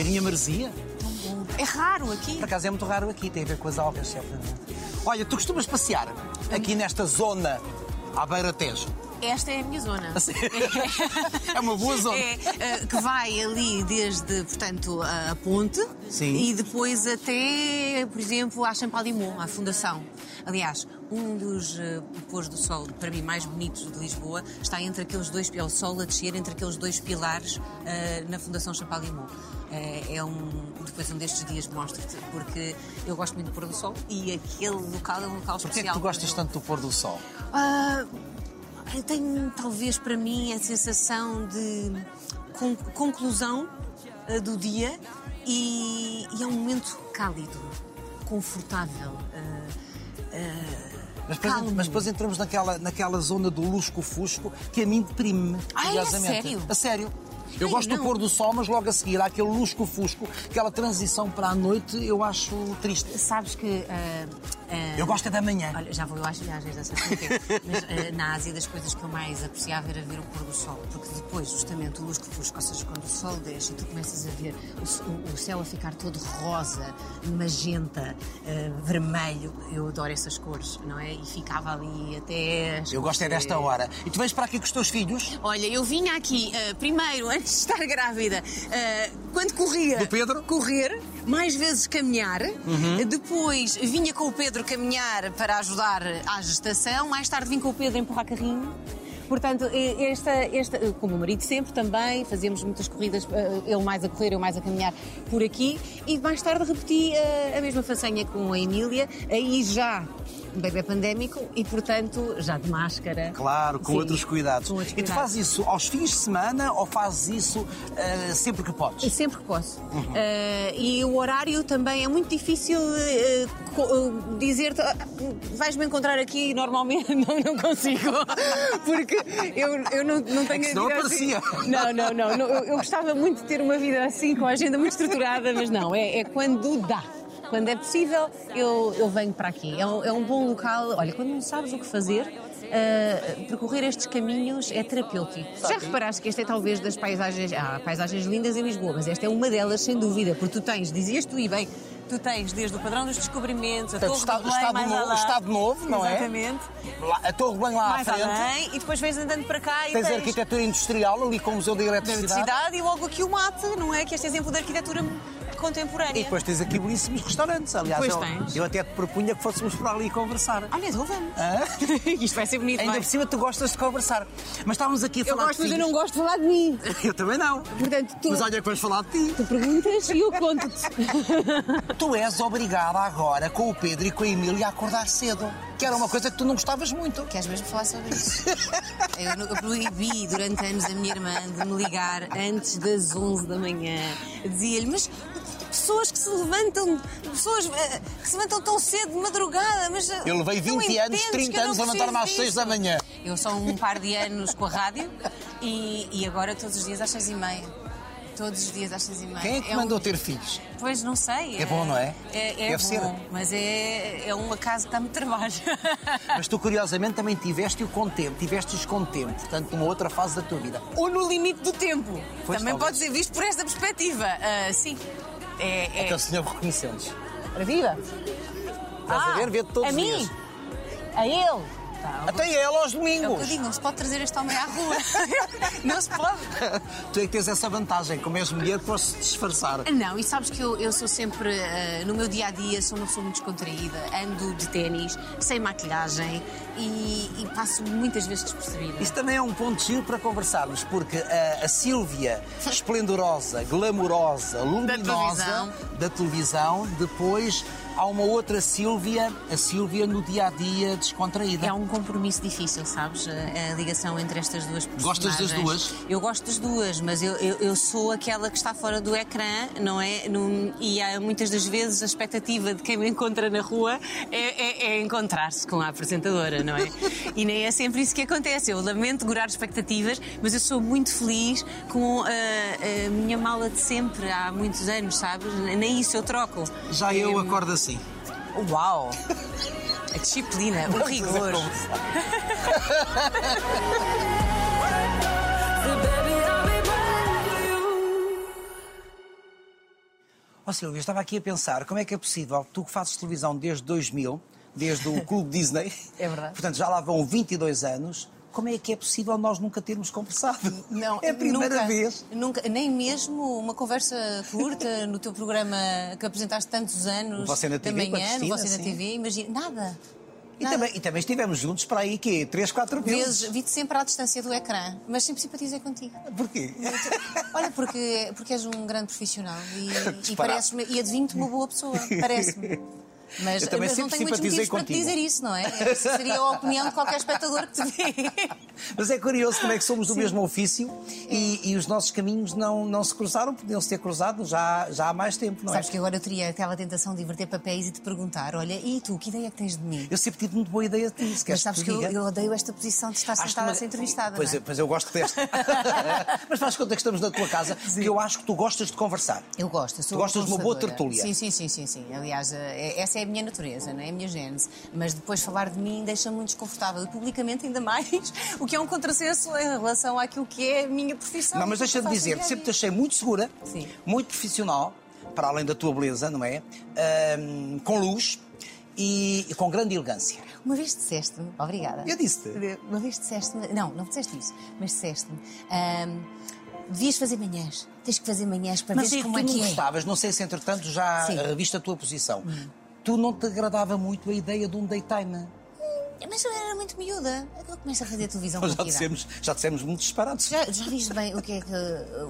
cheirinho a maresia. É raro aqui. Por acaso é muito raro aqui, tem a ver com as algas, certamente. Olha, tu costumas passear aqui nesta zona à beira-tejo? Esta é a minha zona. É uma boa zona. É, eh, que vai ali desde, portanto, a ponte Sim. e depois até, por exemplo, à Champalimau, à Fundação. Aliás, um dos uh, pôs do sol, para mim, mais bonitos de Lisboa, está entre aqueles dois, é o sol a descer entre aqueles dois pilares eh, na Fundação Champalimau. É, é um, depois um destes dias mostro-te, porque eu gosto muito do pôr do sol e aquele local é um local Porquê é especial. que tu gostas tanto do pôr do sol? ah, eu tenho, talvez, para mim, a sensação de con- conclusão ah, do dia e, e é um momento cálido, confortável. ah, ah, Mas depois, mas depois entramos naquela, naquela zona do lusco-fusco que a mim deprime-me. Ai, a curiosamente. sério? A sério. Eu Ai, gosto do não. pôr do sol, mas logo a seguir há aquele lusco-fusco, aquela transição para a noite, eu acho triste. Sabes que. ah, ah, Eu gosto é da manhã. Olha, já vou eu às viagens, porquê. Mas eh, na Ásia, das coisas que eu mais apreciava era ver o pôr do sol. Porque depois, justamente, o lusco-fusco, ou seja, quando o sol desce e tu começas a ver o, o- céu a ficar todo rosa, magenta, vermelho. Eu adoro essas cores, não é? E ficava ali até. Eu gosto é desta hora. E tu vens para aqui com os teus filhos? Olha, eu vinha aqui, primeiro, antes de estar grávida, eh, quando corria. Do Pedro? Correr, mais vezes caminhar. Uhum. Depois vinha com o Pedro caminhar para ajudar à gestação. Mais tarde vim com o Pedro empurrar carrinho. Portanto, esta, esta, eh, com o marido sempre também, fazíamos muitas corridas, eh, ele mais a correr, eu mais a caminhar por aqui. E mais tarde repeti eh, a mesma façanha com a Emília, aí já um bebê pandémico e, portanto, já de máscara. Claro, com Sim, outros cuidados. com outros E tu fazes isso aos fins de semana ou fazes isso ah, sempre que podes? Sempre que posso. Eh, e o horário também é muito difícil co- eh, dizer-te, "Ah, vais-me encontrar aqui normalmente. Não, não consigo. Porque eu, eu não, não tenho É a vida assim. aparecia. Não, não, não. não. Eu, eu gostava muito de ter uma vida assim, com a agenda muito estruturada, mas não, é, é quando dá. Quando é possível, eu, eu venho para aqui. É um, é um bom local. Olha, quando não sabes o que fazer, eh, percorrer estes caminhos é terapêutico. Já reparaste que esta é talvez das paisagens. Há paisagens lindas em Lisboa, mas esta é uma delas, sem dúvida, porque tu tens, dizias tu e bem, tu tens desde o padrão dos descobrimentos, a Portanto, Torre Estado, do Belém, Estado mais Novo, além. Estado Novo, não é? Exatamente. Lá- a Torre bem lá Mais à frente. além, e depois vais andando para cá e Tens a tens arquitetura industrial ali com o Museu da da Eletricidade. eletricidade e logo aqui o mate, não é? Que este exemplo de arquitetura contemporânea. E depois tens aqui belíssimos restaurantes. Aliás, Pois eu, tens. eu até te propunha que fôssemos por ali conversar. Olha, então vamos. Hã? Isto vai ser bonito, Ainda vai. por cima tu gostas de conversar. Mas estávamos aqui a Eu falar gosto, de mas eu não gosto de falar de mim. Eu também não. Portanto, tu, Mas olha que vamos falar de ti. tu perguntas e eu conto-te. Tu és obrigada agora com o Pedro e com a Emília a acordar cedo. Que era uma coisa que tu não gostavas muito. Queres mesmo falar sobre isso? Eu, eu proibi durante anos a minha irmã de me ligar antes das 11 da manhã. Dizia-lhe, mas pessoas que se levantam, pessoas eh, que se levantam tão cedo de madrugada, mas. eh, Eu levei não 20 anos, entendes 30 que eu não anos a levantar-me às preciso 6 da disso." manhã. Eu sou um par de anos com a rádio e, e agora todos os dias às 6 e meia. Todos os dias às 6 e meia. Quem é que um- mandou ter filhos? Pois não sei. É bom, não é? É, é Deve bom, ser. mas é, é uma casa que dá muito trabalho. Mas tu, curiosamente, também tiveste-o com tempo. Tiveste-os com tempo. Portanto, numa outra fase da tua vida. Ou no limite do tempo. Pois, Também talvez. pode ser visto por esta perspectiva. Ah, sim. É, é... Aquele senhor reconheceu-nos. Para viva? Estás a ver? Vê-te todos a os mim? dias. A ele? Tá, Até ela aos é o que eu domingos. digo, não se pode trazer este homem à rua. não se pode. tu é que tens essa vantagem. Como és mulher, podes disfarçar. Não, e sabes que eu, eu sou sempre, ah, no meu dia a dia, sou uma pessoa muito descontraída. Ando de ténis, sem maquilhagem e, e passo muitas vezes despercebida. Isso também é um ponto giro para conversarmos, porque a, a Sílvia, esplendorosa, glamourosa, luminosa televisão. da televisão, depois há uma outra Sílvia, a Sílvia no dia a dia descontraída. É um compromisso difícil, sabes? A, ligação entre estas duas personagens. Gostas das duas? Eu gosto das duas, mas eu, eu, eu sou aquela que está fora do ecrã, não é? Num- e há muitas das vezes a expectativa de quem me encontra na rua é, é- é encontrar-se com a apresentadora, não é? E nem é sempre isso que acontece. Eu lamento gurar expectativas, mas eu sou muito feliz com a, a minha mala de sempre, há muitos anos, sabes? Nem isso eu troco. Já eu acordo assim. Uau! A disciplina, o rigor. For you. Ó Silvia, eu estava aqui a pensar, como é que é possível, tu que fazes televisão desde 2000, desde o Clube Disney, É verdade. portanto já lá vão 22 anos, como é que é possível nós nunca termos conversado? Não, é a primeira nunca, vez. Nunca, nem mesmo uma conversa curta no teu programa que apresentaste tantos anos. Você na TV, da com a manhã, no Você na sim. TV, imagina. Nada. E Nada. também, e também estivemos juntos para aí, que 3, 4 Vezes, vezes. vi-te sempre à distância do ecrã, mas sempre simpatizei contigo. Porquê? Olha, porque, porque és um grande profissional e, e e adivinho-te uma boa pessoa, parece-me. Mas, Eu também mas não sempre tenho muitos simpatizei motivos para te contigo. dizer isso, não é? Essa seria a opinião de qualquer espectador que te vê. Mas é curioso como é que somos do mesmo ofício e, e os nossos caminhos não, não se cruzaram, podiam se ter cruzado já, já há mais tempo, não é? Sabes que agora eu teria aquela tentação de inverter papéis e te perguntar: olha, e tu, que ideia é que tens de mim? Eu sempre tive muito boa ideia de ti, se Mas sabes te que eu, eu odeio esta posição de estar Acho sentada que- a ser entrevistada. Pois, não é? eu, pois eu gosto desta. Mas faz conta que estamos na tua casa, porque eu acho que tu gostas de conversar. Eu gosto. eu Sou Tu gostas de uma boa tertúlia. Sim, sim, sim, sim, sim. Aliás, eh, essa é a minha natureza, não é? é a minha gênese. Mas depois falar de mim deixa-me muito desconfortável. E publicamente ainda mais, o que é um contrassenso em relação àquilo que é a minha profissão. Não, mas deixa-me faço dizer, sempre te achei muito segura, Sim. muito profissional, para além da tua beleza, não é? Ahm, com luz e, e com grande elegância. Uma vez disseste-me, obrigada. Eu disse-te. Uma vez disseste-me, não, não disseste isso, mas disseste-me, ahm, devias fazer manhãs, tens que fazer manhãs para Mas ver é que como tu é não que é. gostavas, não sei se entretanto já Sim. Hum. reviste a tua posição. Tu não te agradava muito a ideia de um daytime. Mas eu era muito miúda. Eu começo a fazer televisão Nós já dissemos, já dissemos muito disparados. Já, já viste bem o que é que,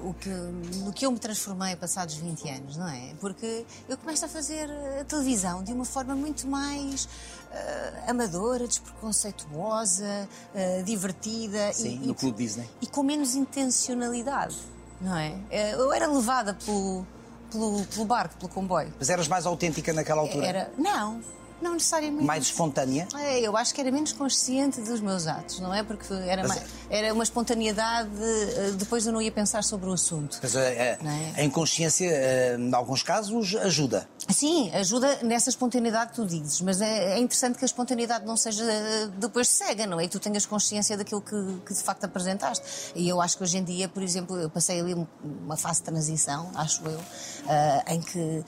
o que, no que eu me transformei passados 20 anos, não é? Porque eu começo a fazer eh, televisão de uma forma muito mais eh, amadora, despreconceituosa, eh, divertida Sim, e, no e- Clube Disney. e com menos intencionalidade, não é? Eu era levada pelo, pelo, pelo barco, pelo comboio. Mas eras mais autêntica naquela altura? Era, não, não necessariamente. Mais espontânea? É, eu acho que era menos consciente dos meus atos, não é? Porque era, mais- era uma espontaneidade, eh, depois eu não ia pensar sobre o assunto. Mas Não é? a inconsciência, em alguns casos, ajuda. Sim, ajuda nessa espontaneidade que tu dizes, mas é, é interessante que a espontaneidade não seja depois cega, não é? E tu tenhas consciência daquilo que, que de facto apresentaste. E eu acho que hoje em dia, por exemplo, eu passei ali um- uma fase de transição, acho eu, em que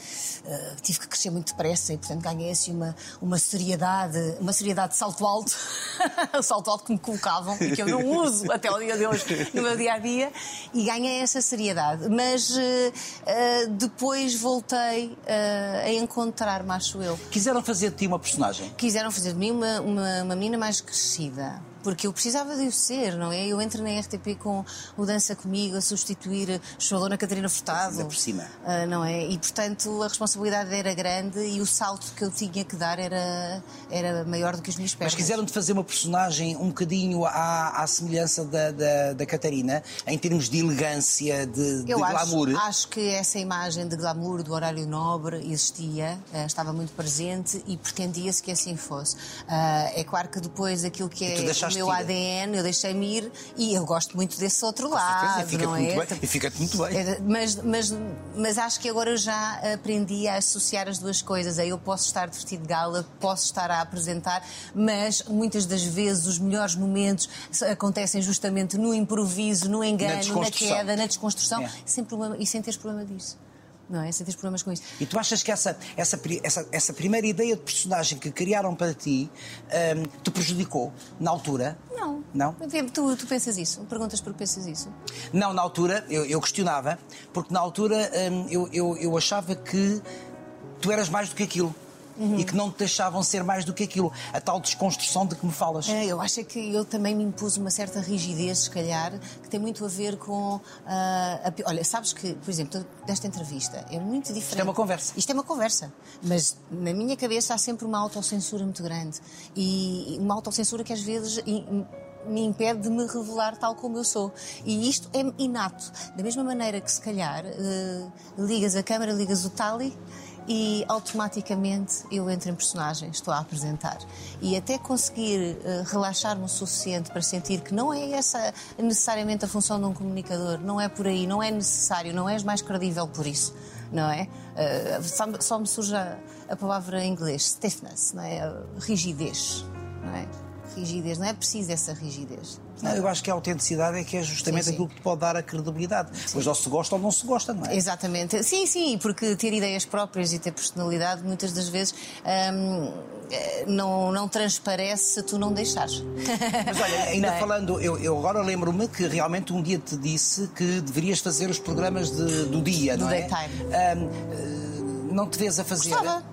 tive que crescer muito depressa e, portanto, ganhei assim uma, uma seriedade, uma seriedade de salto alto, o salto alto que me colocavam e que eu não uso até ao dia de hoje no meu dia a dia, e ganhei essa seriedade. Mas eh, depois voltei eh, a encontrar-me, acho eu. Quiseram fazer de ti uma personagem. Quiseram fazer de mim uma, uma, uma menina mais crescida. Porque eu precisava de o ser, não é? Eu entro na RTP com o Dança Comigo a substituir Joana Catarina Furtado. Ainda por cima. Ah, não é? E, portanto, a responsabilidade era grande e o salto que eu tinha que dar era, era maior do que as minhas pernas. Mas quiseram-te fazer uma personagem um bocadinho à, à semelhança da, da, da Catarina, em termos de elegância, de, de Eu glamour. acho, acho que essa imagem de glamour do horário nobre existia, eh, estava muito presente e pretendia-se que assim fosse. Ah, é claro que depois aquilo que é meu. ADN, eu deixei-me ir e eu gosto muito desse outro Com certeza, lado, e fica-te não muito é? bem. E fica-te muito bem. Era- Mas, mas, mas acho que agora eu já aprendi a associar as duas coisas. Aí eu posso estar de vestido de gala, posso estar a apresentar, mas muitas das vezes os melhores momentos acontecem justamente no improviso, no engano, na, desconstrução. queda, na desconstrução, É. sem problema, e sem teres problema disso. Não é? Sem teres problemas com isso. E tu achas que essa, essa, essa, essa primeira ideia de personagem que criaram para ti hum, te prejudicou na altura? Não. Não? Tu, tu pensas isso? Perguntas porque pensas isso? Não, na altura eu, eu questionava, porque na altura hum, eu, eu, eu achava que tu eras mais do que aquilo. Uhum. E que não te deixavam ser mais do que aquilo. A tal desconstrução de que me falas. É, eu acho que eu também me impus uma certa rigidez, se calhar, que tem muito a ver com. ah, a olha, sabes que, por exemplo, desta entrevista é muito diferente. Isto é uma conversa. Isto é uma conversa. Mas na minha cabeça há sempre uma autocensura muito grande. E uma autocensura que às vezes. me impede de me revelar tal como eu sou. E isto é inato. Da mesma maneira que, se calhar, eh, ligas a câmara, ligas o tali e automaticamente eu entro em personagem, estou a apresentar. E até conseguir eh, relaxar-me o suficiente para sentir que não é essa necessariamente a função de um comunicador, não é por aí, não é necessário, não és mais credível por isso, não é? Eh, só, só me surge a, a palavra em inglês, stiffness, não é? A rigidez, não é? Rigidez, não é preciso essa rigidez. Não, eu acho que a autenticidade é que é justamente Sim, sim. aquilo que te pode dar a credibilidade. Pois ou se gosta ou não se gosta, não é? Exatamente. Sim, sim, porque ter ideias próprias e ter personalidade muitas das vezes hum, eh, não, não transparece se tu não deixares. Mas olha, ainda é? falando, eu, eu agora lembro-me que realmente um dia te disse que deverias fazer os programas de- do dia, Do não é? daytime. Ahm, eh, não te vês a fazer. Gostava,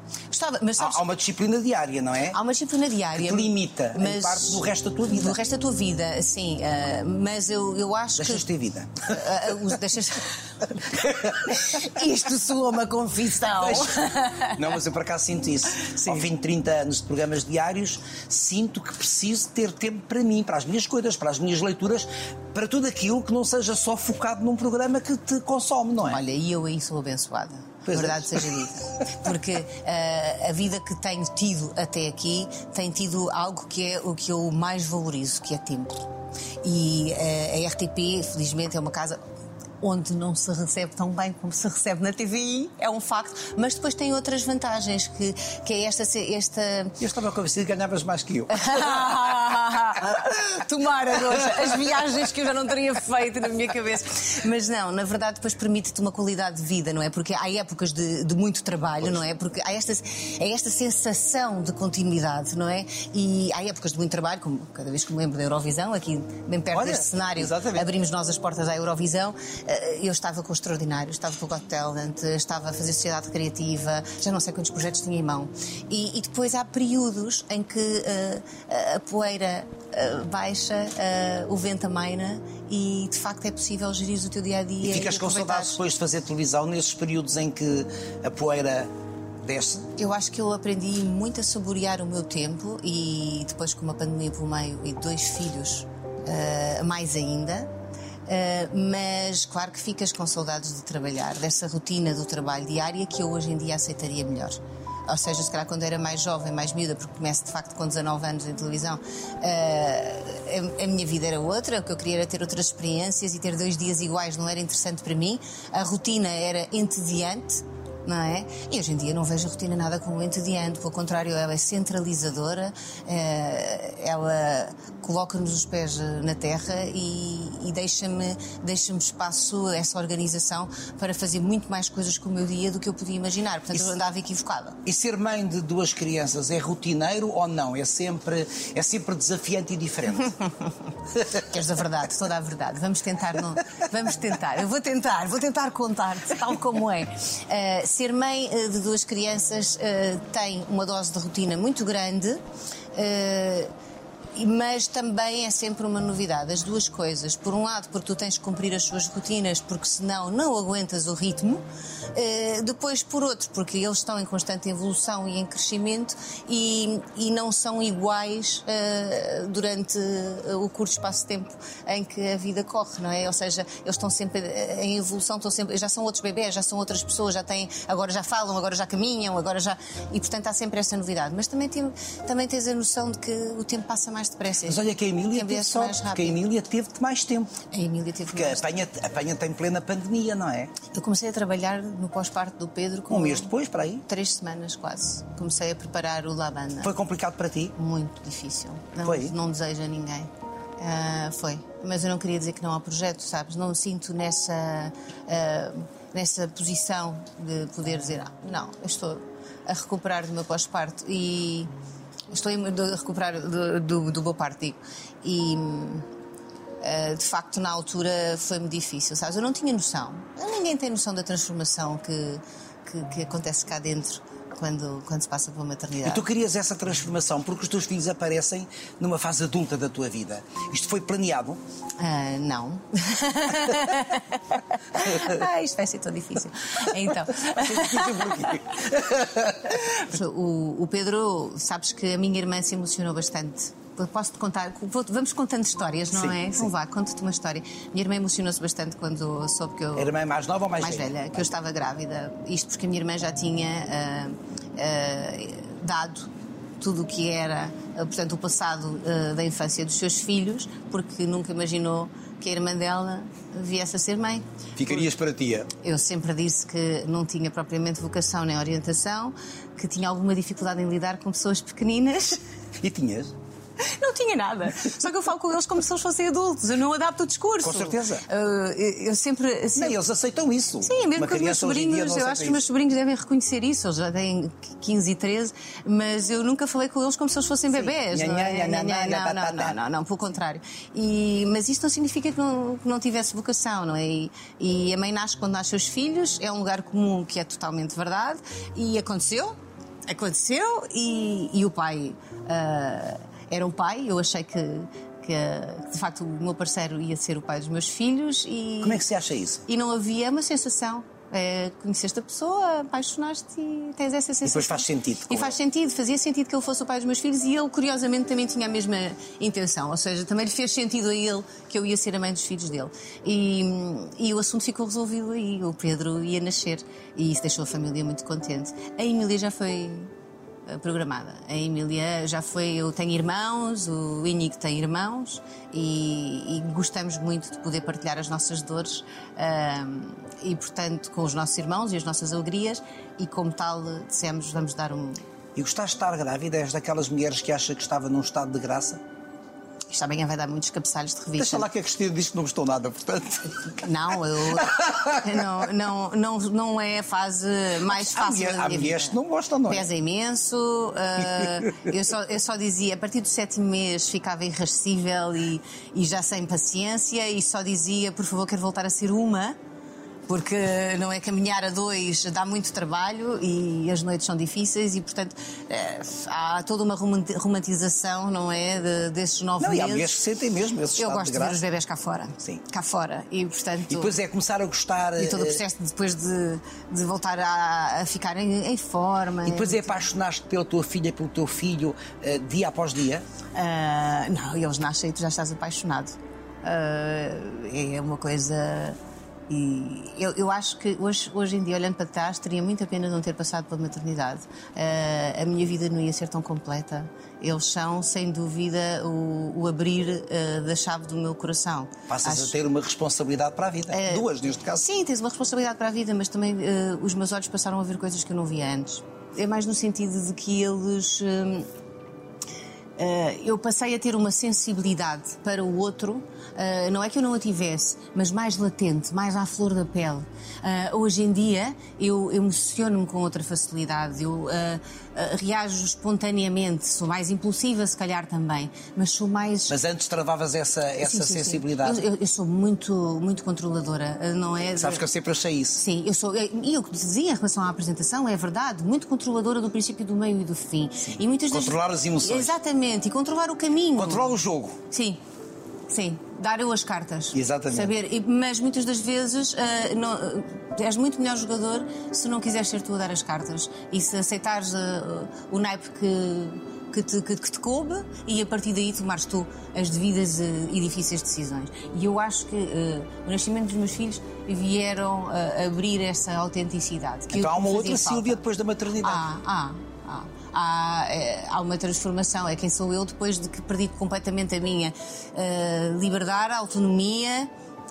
gostava, mas Há, sabes, há uma disciplina diária, não é? há uma disciplina diária. Que te limita em parte do resto da tua vida. Do resto da tua vida, sim. ah, mas eu, eu acho Deixas que. ter vida. Ah, os- deixas... Isto soa uma confissão. Não, mas eu por acaso sinto isso. Ao fim de 30 anos de programas diários, sinto que preciso ter tempo para mim, para as minhas coisas, para as minhas leituras, para tudo aquilo que não seja só focado num programa que te consome, não é? Olha, e eu aí sou abençoada. Pois é. verdade seja dita. Porque ah, a vida que tenho tido até aqui tem tido algo que é o que eu mais valorizo, que é tempo. E ah, a RTP, felizmente, é uma casa onde não se recebe tão bem como se recebe na TVI, é um facto, mas depois tem outras vantagens, que, que é esta, esta Eu estava convencido que ganhavas mais que eu. Tomara, Roxa, as viagens que eu já não teria feito na minha cabeça. Mas não, na verdade, depois permite-te uma qualidade de vida, não é? Porque há épocas de, de muito trabalho, não é? Porque há esta, é esta sensação de continuidade, não é? E há épocas de muito trabalho, como cada vez que me lembro da Eurovisão, aqui bem perto Olha, deste cenário, exatamente. abrimos nós as portas à Eurovisão. Eh, Eu estava com o Extraordinário, estava com o Got Talent, estava a fazer Sociedade Criativa, já não sei quantos projetos tinha em mão. E, e depois há períodos em que eh, a poeira eh, baixa, eh, o vento amaina e de facto é possível gerir o teu dia a dia. E ficas com saudades depois de fazer televisão nesses períodos em que a poeira desce? Eu acho que eu aprendi muito a saborear o meu tempo e depois com uma pandemia pelo meio e dois filhos, eh, mais ainda. Eh, mas claro que ficas com saudades de trabalhar, dessa rotina do trabalho diária que eu hoje em dia aceitaria melhor. Ou seja, se calhar quando era mais jovem, mais miúda, porque começo de facto com 19 anos em televisão, eh, a, a minha vida era outra, o que eu queria era ter outras experiências e ter dois dias iguais não era interessante para mim. A rotina era entediante, não é? E hoje em dia não vejo a rotina nada como entediante, pelo contrário, ela é centralizadora, eh, ela coloca-nos os pés eh, na terra e, e deixa-me deixa espaço essa organização para fazer muito mais coisas com o meu dia do que eu podia imaginar. Portanto, Isso- eu andava equivocada. E ser mãe de duas crianças é rotineiro ou não? É sempre, é sempre desafiante e diferente? Queres a verdade, toda a verdade. Vamos tentar, não... vamos tentar. Eu vou tentar, vou tentar contar-te tal como é. Uh, ser mãe uh, de duas crianças uh, tem uma dose de rotina muito grande. Mas também é sempre uma novidade, as duas coisas. Por um lado, porque tu tens que cumprir as suas rotinas, porque senão não aguentas o ritmo. Eh, depois, por outro, porque eles estão em constante evolução e em crescimento e, e não são iguais eh, durante eh, o curto espaço de tempo em que a vida corre, não é? Ou seja, eles estão sempre em evolução, estão sempre, já são outros bebés, já são outras pessoas, já têm, agora já falam, agora já caminham, agora já. E portanto há sempre essa novidade. Mas também, tem, também tens a noção de que o tempo passa mais depressa. Mas olha que a Emília teve sorte, mais porque a. Emília teve-te mais tempo. A Emília teve Porque mais apanha, apanha tem plena pandemia, não é? Eu comecei a trabalhar no pós-parto do Pedro com Um mês depois, para aí. três semanas quase. Comecei a preparar o Lavanda. Foi complicado para ti? Muito difícil. Não, Foi? não desejo a ninguém. Ah, foi. Mas eu não queria dizer que não há projeto, sabes? Não me sinto nessa, ah, nessa posição de poder dizer, ah, não, eu estou a recuperar do meu pós-parto e estou a recuperar do, do, do parto, digo. E Uh, de facto, na altura foi-me difícil, sabes? Eu não tinha noção. Ninguém tem noção da transformação que, que, que acontece cá dentro quando, quando se passa pela E maternidade. tu querias essa transformação porque os teus filhos aparecem numa fase adulta da tua vida. Isto foi planeado? Ah, não. ah, isto vai ser tão difícil. Então. o, o Pedro, sabes que a minha irmã se emocionou bastante. Posso-te contar? Vamos contando histórias, não Sim, é? sim. Então vá, conta-te uma história. Minha irmã emocionou-se bastante quando soube que eu. Era mãe mais nova ou mais, mais velha, que eu estava grávida. Isto porque a minha irmã já tinha ah, ah, dado tudo o que era, ah, portanto, o passado ah, da infância dos seus filhos, porque nunca imaginou que a irmã dela viesse a ser mãe. Ficarias para tia. Eu sempre disse que não tinha propriamente vocação nem orientação, que tinha alguma dificuldade em lidar com pessoas pequeninas. E tinhas? Não tinha nada. Só que eu falo com eles como se eles fossem adultos. Eu não adapto o discurso. Com certeza. Uh, eu sempre. sempre... Nem, eles aceitam isso. Sim, mesmo com os meus sobrinhos. Eu acho que os meus sobrinhos devem reconhecer isso. Eles já têm 15 e 13, mas eu nunca falei com eles como se eles fossem bebés. Não, não, não, não, não, pelo contrário. E, mas isto não significa que não, que não tivesse vocação, não é? E, e a mãe nasce quando nasce os filhos, é um lugar comum que é totalmente verdade, e aconteceu aconteceu e, e o pai uh, era um pai. Eu achei que, que, de facto, o meu parceiro ia ser o pai dos meus filhos. E, Como é que se acha isso? E não havia uma sensação. É, conheceste a pessoa, apaixonaste e tens essa sensação. E depois faz sentido. E faz sentido, fazia sentido que ele fosse o pai dos meus filhos e ele, curiosamente, também tinha a mesma intenção. Ou seja, também lhe fez sentido a ele que eu ia ser a mãe dos filhos dele. E, e o assunto ficou resolvido aí. O Pedro ia nascer e isso deixou a família muito contente. A Emília já foi programada. A Emília já foi, eu tenho irmãos, o Inigo tem irmãos e, e, gostamos muito de poder partilhar as nossas dores um, e, portanto, com os nossos irmãos e as nossas alegrias e, como tal, dissemos, vamos dar um. E gostaste de estar grávida? És daquelas mulheres que acha que estava num estado de graça? Isto amanhã vai dar muitos cabeçalhos de revista. Deixa lá que a Cristina diz que não gostou nada, portanto. Não, eu. não, não, não, não é a fase mais fácil da minha que não gostam, não é? Pesa imenso. Uh, eu, só, eu só dizia, a partir do sétimo mês ficava irrascível e, e já sem paciência e só dizia, por favor, quero voltar a ser uma porque não é caminhar a dois dá muito trabalho e as noites são difíceis e, portanto, é, há toda uma romantização, não é, de, desses nove não, meses. E há mulheres que sentem mesmo esse Eu gosto de, de, ver os bebés cá fora. Sim. Cá fora. E, portanto... E depois é começar a gostar... E todo o eh, processo depois de, de voltar a, a ficar em, em, forma. E depois é apaixonar-te pela tua filha, pelo teu filho, uh, dia após dia? Uh, não, eles nascem e tu já estás apaixonado. Uh, é uma coisa e eu, eu acho que hoje, hoje em dia, olhando para trás, teria muita pena não ter passado pela maternidade. Uh, a minha vida não ia ser tão completa. Eles são, sem dúvida, o, o abrir uh, da chave do meu coração. Passas acho... a ter uma responsabilidade para a vida. Uh, Duas, neste caso. Sim, tens uma responsabilidade para a vida, mas também os meus olhos passaram a ver coisas que eu não via antes. É mais no sentido de que eles eu passei a ter uma sensibilidade para o outro, uh, não é que eu não a tivesse, mas mais latente, mais à flor da pele. Uh, hoje em dia eu emociono-me com outra facilidade, eu reajo espontaneamente, sou mais impulsiva, se calhar também, mas sou mais. Mas antes travavas essa, essa sim, sim, sensibilidade? Sim. Eu, eu, sou muito, muito controladora, não é? Sabes que eu sempre achei isso. Sim, eu sou. E o que dizia em relação à apresentação é verdade, muito controladora do princípio, do meio e do fim. E muitas Controlar das... as emoções. Exatamente e controlar o caminho. Controlar o jogo. Sim, sim. Dar eu as cartas. Exatamente. Saber. Mas muitas das vezes uh, não, uh, és muito melhor jogador se não quiseres ser tu a dar as cartas. E se aceitares uh, o naipe que. Que te, que, que te, coube e a partir daí tomares tu as devidas e difíceis decisões. E eu acho que o nascimento dos meus filhos vieram a abrir essa autenticidade. então há uma outra falta. Sílvia depois da maternidade. Ah, ah, ah há, é, há uma transformação. É quem sou eu depois de que perdi completamente a minha uh, liberdade, autonomia.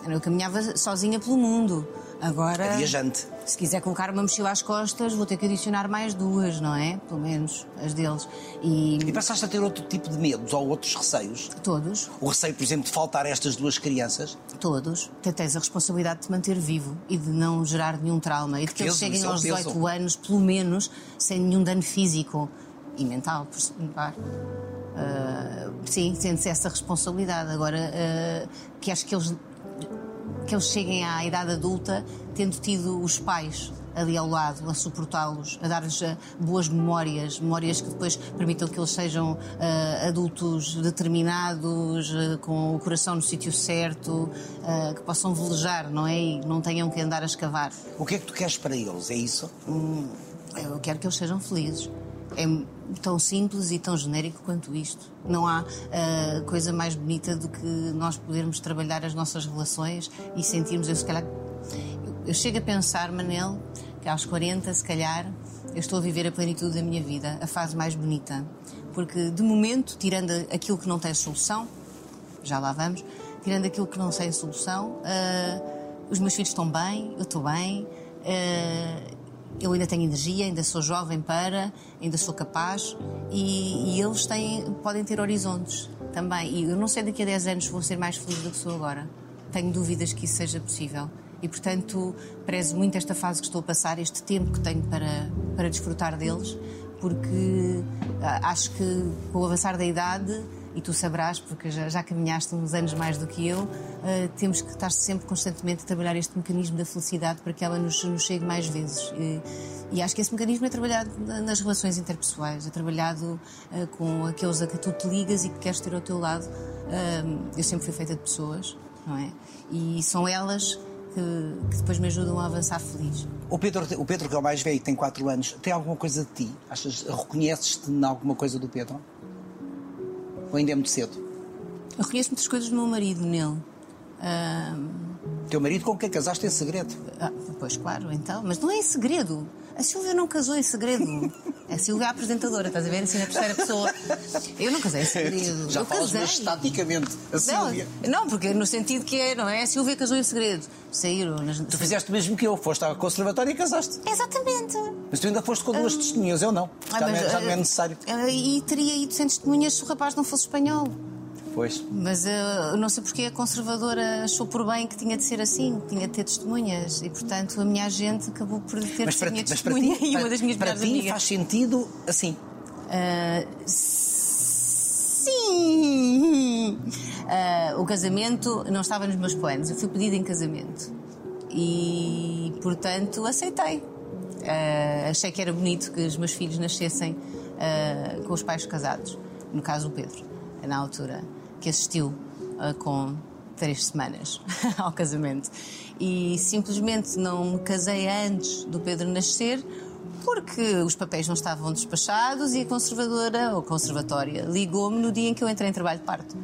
Eu caminhava sozinha pelo mundo. Agora. É viajante. Se quiser colocar uma mochila às costas, vou ter que adicionar mais duas, não é? Pelo menos as deles. E, e passaste a ter outro tipo de medos ou outros receios? Todos. O receio, por exemplo, de faltar estas duas crianças? Todos. Tens a responsabilidade de te manter vivo e de não gerar nenhum trauma e de que eles cheguem é aos 18 anos, pelo menos, sem nenhum dano físico e mental, por suportar. Uh, sim, sente-se essa responsabilidade. Agora, uh, queres que eles que eles cheguem à idade adulta tendo tido os pais ali ao lado, a suportá-los, a dar-lhes eh, boas memórias, memórias que depois permitam que eles sejam uh, adultos determinados, uh, com o coração no sítio certo, uh, que possam velejar, não é? E não tenham que andar a escavar. O que é que tu queres para eles? É isso? Hum, eu quero que eles sejam felizes. É tão simples e tão genérico quanto isto. Não há uh, coisa mais bonita do que nós podermos trabalhar as nossas relações e sentirmos, eu se calhar, eu, eu chego a pensar, Manel, que aos 40, se calhar, eu estou a viver a plenitude da minha vida, a fase mais bonita. Porque, de momento, tirando aquilo que não tem solução, já lá vamos, tirando aquilo que não tem solução, uh, os meus filhos estão bem, eu estou bem, uh, eu ainda tenho energia, ainda sou jovem para, ainda sou capaz e, e, eles têm, podem ter horizontes também. E eu não sei daqui a 10 anos vou ser mais feliz do que sou agora. Tenho dúvidas que isso seja possível. E, portanto, prezo muito esta fase que estou a passar, este tempo que tenho para, para desfrutar deles, porque ah, acho que com o avançar da idade e tu sabrás, porque já, já caminhaste uns anos mais do que eu, uh, temos que estar sempre constantemente a trabalhar este mecanismo da felicidade para que ela nos, nos chegue mais vezes. E, e, acho que esse mecanismo é trabalhado nas relações interpessoais, é trabalhado uh, com aqueles a que tu te ligas e que queres ter ao teu lado. Uh, eu sempre fui feita de pessoas, não é? E são elas que, que, depois me ajudam a avançar feliz. O Pedro, o Pedro, que é o mais velho, tem 4 anos, tem alguma coisa de ti? Achas, reconheces-te em alguma coisa do Pedro? Ou ainda é muito cedo? Eu reconheço muitas coisas do meu marido nele. Teu marido com quem casaste em segredo? Ah, pois claro, então. Mas não é em segredo. A Silvia não casou em segredo. A Silvia é a apresentadora, estás a ver? Assim na terceira pessoa. Eu não casei em segredo. Já eu falas casei. estaticamente a Silvia. Não, não, porque no sentido que é, não é? A Silvia casou em segredo. Saíram. Nas... Tu fizeste o mesmo que eu, foste à conservatória e casaste. Exatamente. Mas tu ainda foste com duas testemunhas, eu não. Ah, já, mas, não é, já não é ah, necessário. ah, E teria ido sem testemunhas se o rapaz não fosse espanhol. Pois. Mas uh, não sei porque a conservadora achou por bem que tinha de ser assim, tinha de ter testemunhas. E, portanto, a minha agente acabou por ter Mas para, minha mas para testemunha ti, e uma para- das minhas para melhores ti amigas. faz sentido assim. Uh, sim! Uh, o casamento não estava nos meus planos. Eu fui pedida em casamento. E, portanto, aceitei. Uh, achei que era bonito que os meus filhos nascessem uh, com os pais casados. No caso, o Pedro, na altura, que assistiu uh, com três semanas ao casamento. E simplesmente não me casei antes do Pedro nascer porque os papéis não estavam despachados e a conservadora ou conservatória ligou-me no dia em que eu entrei em trabalho de parto.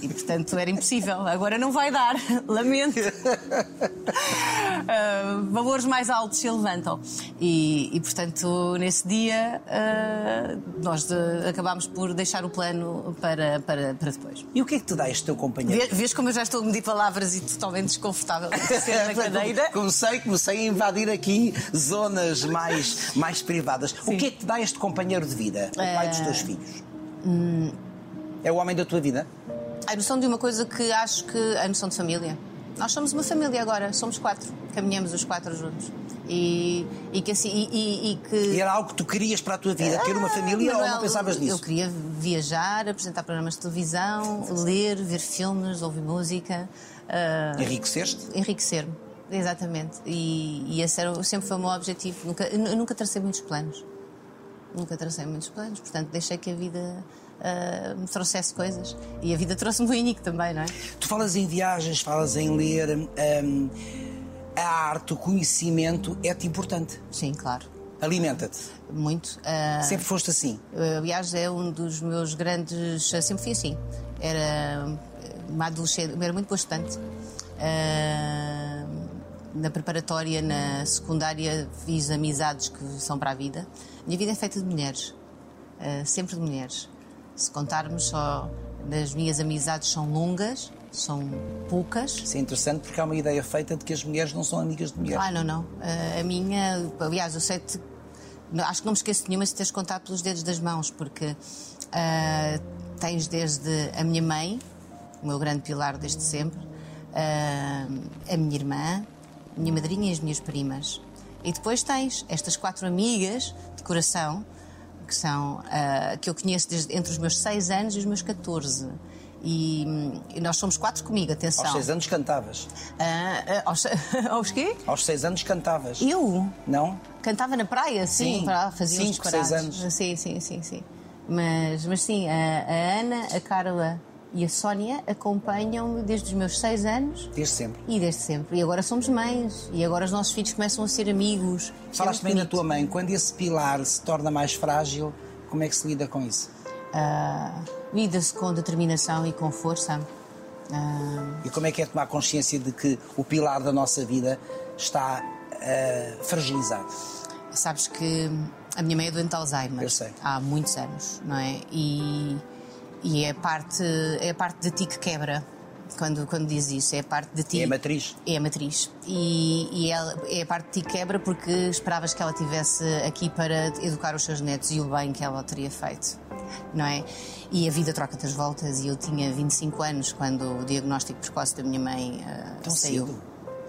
E portanto era impossível. Agora não vai dar, lamento. Ah, valores mais altos se levantam. E, e, portanto, nesse dia, ah, nós de- acabámos por deixar o plano para, para, para depois. E o que é que te dá este teu companheiro? Vê- Vês como eu já estou a medir palavras e totalmente desconfortável na cadeira? Comecei, comecei a invadir aqui zonas mais, mais privadas. O que é que te dá este companheiro de vida? O pai Eh, dos teus filhos? hum. É o homem da tua vida? A noção de uma coisa que acho que. a noção de família. Nós somos uma família agora, somos quatro. Caminhamos os quatro juntos. E, e que assim. E, e- que. Era algo que tu querias para a tua vida? Ter uma família ou não Manuel, pensavas Eu nisso? queria viajar, apresentar programas de televisão, ler, ver filmes, ouvir música. ah, Enriqueceste? enriquecer-me. Exatamente. E, e esse era, sempre foi o meu objetivo. Nunca, eu nunca tracei muitos planos. Nunca tracei muitos planos. Portanto, deixei que a vida ah, me trouxesse coisas. E a vida trouxe-me o Inico também, não é? Tu falas em viagens, falas em ler. hum, a arte, o conhecimento é-te importante. Sim, claro. Alimenta-te. Muito. Ah, Sempre foste assim. Aliás, é um dos meus grandes. Sempre fui assim. Era uma adolescente, era muito boa estudante. Ah, na preparatória, na secundária, fiz amizades que são para a vida. Minha vida é feita de mulheres. Ah, sempre de mulheres. Se contarmos só das minhas amizades, são longas, são poucas. Isso é interessante porque há uma ideia feita de que as mulheres não são amigas de mulheres. Ah, não, não. A minha, aliás, eu sei não- acho que não me esqueço de nenhuma se teres contado pelos dedos das mãos, porque ah, tens desde a minha mãe, o meu grande pilar desde sempre, ah, a minha irmã, a minha madrinha e as minhas primas. E depois tens estas quatro amigas de coração, que são ah, que eu conheço desde entre os meus 6 anos e os meus 14. E, hum, e nós somos quatro comigo, atenção. Aos seis anos cantavas. Ah, ah, aos, aos quê? Aos seis anos cantavas. Eu? Não? Cantava na praia, sim, Sim, para fazer uns seis anos. Sim, sim, sim, sim. Mas, mas sim, a, a Ana, a Carla e a Sónia acompanham-me desde os meus seis anos Desde sempre. e desde sempre. E agora somos mães. E agora os nossos filhos começam a ser amigos. É Falaste bem da tua mãe. Quando esse pilar se torna mais frágil, como é que se lida com isso? Ah, Lida-se com determinação e com força. Ah, E como é que é tomar consciência de que o pilar da nossa vida está ah, fragilizado? Sabes que a minha mãe é doente de Alzheimer Eu sei. há muitos anos, não é? E, e é, a parte, é a parte de ti que quebra. quando, quando diz isso. É a parte de ti. É a matriz. É a matriz. E, e ela, é a parte de ti que quebra porque esperavas que ela estivesse aqui para educar os seus netos e o bem que ela teria feito. Não é? E a vida troca-te as voltas. E eu tinha 25 anos quando o diagnóstico precoce da minha mãe uh, Tão saiu. cedo.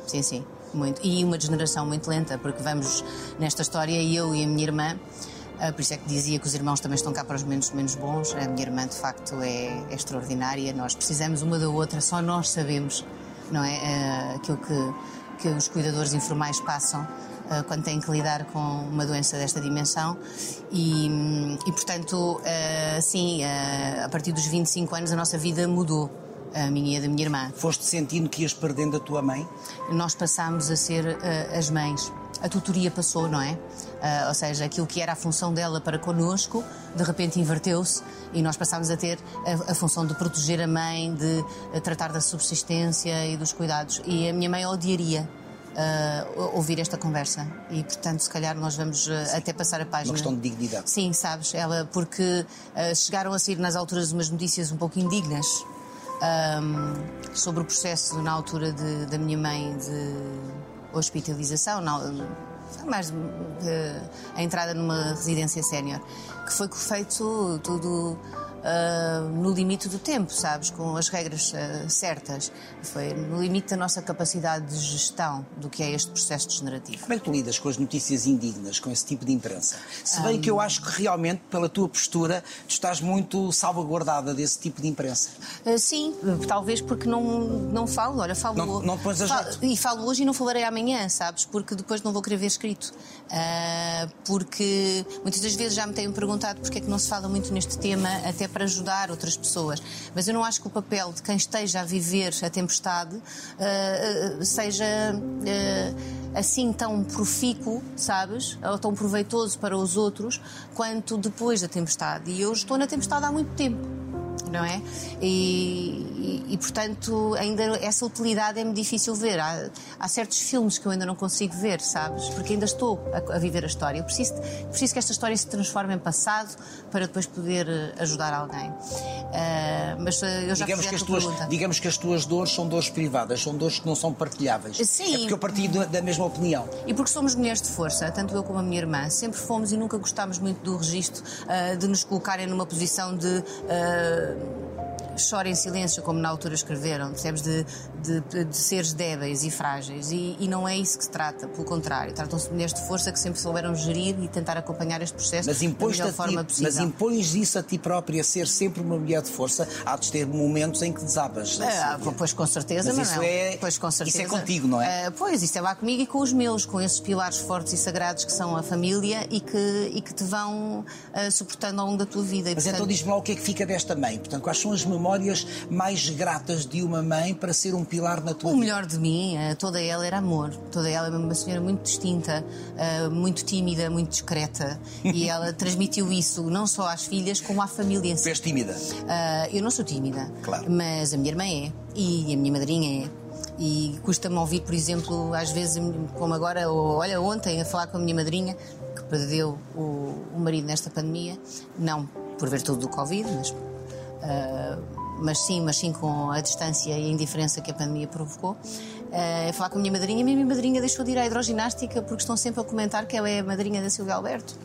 Sim, sim. Muito. E uma degeneração muito lenta, porque vamos nesta história, eu e a minha irmã. Uh, por isso é que dizia que os irmãos também estão cá para os momentos menos bons. A minha irmã, de facto, é, é extraordinária. Nós precisamos uma da outra, só nós sabemos, não é? Uh, aquilo que, que os cuidadores informais passam uh, quando têm que lidar com uma doença desta dimensão. E, e portanto, sim, a partir dos 25 anos a nossa vida mudou a minha e a da minha irmã. Foste sentindo que ias perdendo a tua mãe? Nós passámos a ser as mães. A tutoria passou, não é? Uh, ou seja, aquilo que era a função dela para connosco, de repente inverteu-se e nós passámos a ter a, a, função de proteger a mãe, de uh, tratar da subsistência e dos cuidados. E a minha mãe odiaria Uh, ouvir esta conversa. E portanto se calhar nós vamos uh, até passar a página. uma questão de dignidade. Sim sabes ela porque uh, chegaram a sair nas alturas umas notícias um pouco indignas um, sobre o processo na altura de, da minha mãe de hospitalização, mais a entrada numa residência sénior, que foi feito tudo uh, no limite do tempo, sabes? Com as regras uh, certas. Foi no limite da nossa capacidade de gestão do que é este processo degenerativo. Como é que tu lidas com as notícias indignas, com esse tipo de imprensa? Se bem um... que eu acho que realmente, pela tua postura, tu estás muito salvaguardada desse tipo de imprensa. Uh, sim, talvez porque não, não falo. Olha, falo. Não, não pões a falo, E falo hoje e não falarei amanhã, sabes? Porque depois não vou querer ver escrito. porque muitas das vezes já me têm perguntado porque é que não se fala muito neste tema, até para ajudar outras pessoas. Mas eu não acho que o papel de quem esteja a viver a tempestade uh, seja uh, assim tão profícuo, sabes? Ou tão proveitoso para os outros quanto depois da tempestade. E eu estou na tempestade há muito tempo não é? E, e, e, portanto, ainda essa utilidade é-me difícil ver. Há, há, certos filmes que eu ainda não consigo ver, sabes? Porque ainda estou a, a, viver a história. Eu preciso, preciso que esta história se transforme em passado para depois poder eh, ajudar alguém. Uh, mas eh, eu já digamos que, as tuas, pergunta. digamos que as tuas dores são dores privadas, são dores que não são partilháveis. Sim. É porque eu parti da mesma opinião. E porque somos mulheres de força, tanto eu como a minha irmã, sempre fomos e nunca gostámos muito do registro uh, de nos colocarem numa posição de. Uh, burden. Chora em silêncio, como na altura escreveram, percebes? De, de, de seres débeis e frágeis. E, e, não é isso que se trata, pelo contrário. Tratam-se de mulheres de força que sempre souberam gerir e tentar acompanhar este processo mas da melhor ti, forma possível. Mas impões isso a ti própria, ser sempre uma mulher de força, há de ter momentos em que desabas. Ah, pois com certeza, mas, mas isso. É, pois com certeza. Isso é contigo, não é? Ah, pois, isso é lá comigo e com os meus, com esses pilares fortes e sagrados que são a família e que, e que te vão uh, suportando ao longo da tua vida. E, mas portanto... então diz-me lá o que é que fica desta mãe. Portanto, quais são as memórias mais gratas de uma mãe para ser um pilar na tua o vida? O melhor de mim, uh, toda ela era amor. Toda ela é uma senhora muito distinta, uh, muito tímida, muito discreta. e ela transmitiu isso não só às filhas, como à família. Tu és tímida? eu não sou tímida. Claro. Mas a minha irmã é. E a minha madrinha é. E custa-me ouvir, por exemplo, às vezes, como agora, ou, olha, ontem, a falar com a minha madrinha, que perdeu o, o marido nesta pandemia, não por virtude do Covid, mas, mas sim, mas sim com a distância e a indiferença que a pandemia provocou. Uh, a falar com a minha madrinha, a minha madrinha deixou de ir à hidroginástica porque estão sempre a comentar que ela é a madrinha da Silvia Alberto.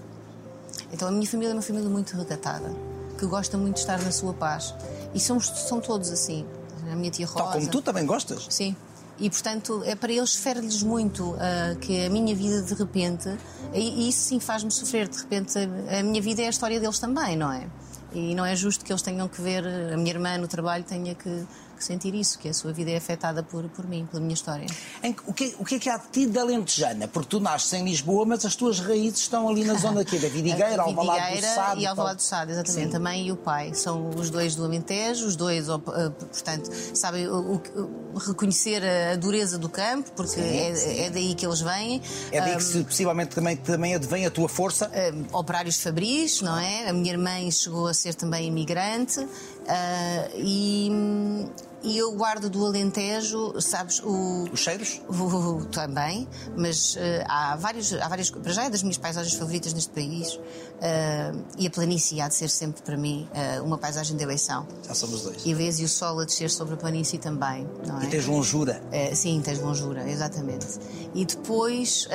Então a minha família é uma família muito recatada, que gosta muito de estar na sua paz. E somos, são todos assim a minha tia Rosa. Tal como tu também gostas? Sim. E, portanto, é para eles fere-lhes muito uh, que a minha vida, de repente, e, e isso sim faz-me sofrer, de repente, a, a minha vida é a história deles também, não é? E não é justo que eles tenham que ver, a minha irmã no trabalho tenha que que sentir isso, que a sua vida é afetada por, por mim, pela minha história. Em, o, que, o que é que há de ti da Lentejana? Porque tu nasces em Lisboa, mas as tuas raízes estão ali na zona aqui, da Vidigueira, Alvalade do Sado. e Alvalade do Sado, exatamente. Sim. A mãe e o pai são os dois do Alentejo, os dois, eh, portanto, sabem o, o, reconhecer a dureza do campo, porque sim, é, sim. é, daí que eles vêm. É daí que possivelmente também, também advém a tua força. Um, operários fabris, não é? A minha irmã chegou a ser também imigrante uh, e e eu guardo do Alentejo, sabes, o. Os cheiros? o- o- também, mas eh, há, vários, há várias. Para já é das minhas paisagens favoritas neste país eh, e a planície há de ser sempre para mim uma paisagem de eleição. Já somos dois. E a vez e o sol a descer sobre a planície também, não é? E tens longura. Eh, sim, tens longura, exatamente. E depois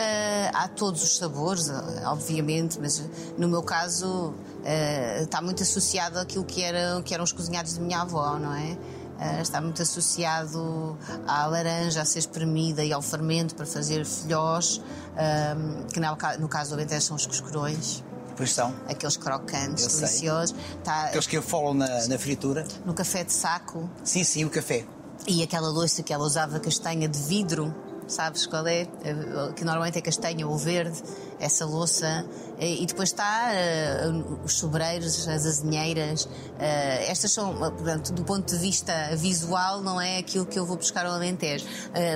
há todos os sabores, obviamente, mas no meu caso eh, está muito associado àquilo que, era, que eram os cozinhados da minha avó, não é? Eh, está muito associado à laranja a ser espremida e ao fermento para fazer filhós, eh, que no, ca- no caso do Alentejo são os coscorões, Pois são. aqueles crocantes Eu deliciosos. Está Aqueles que falam na, na fritura. no café de saco, Sim, sim, o café. e aquela louça que ela usava castanha de vidro, sabes qual é? Eh, Que normalmente é castanha ou verde, essa louça. E depois está eh, os sobreiros, as azinheiras. eh, Estas são, portanto, do ponto de vista visual, não é aquilo que eu vou buscar ao Alentejo.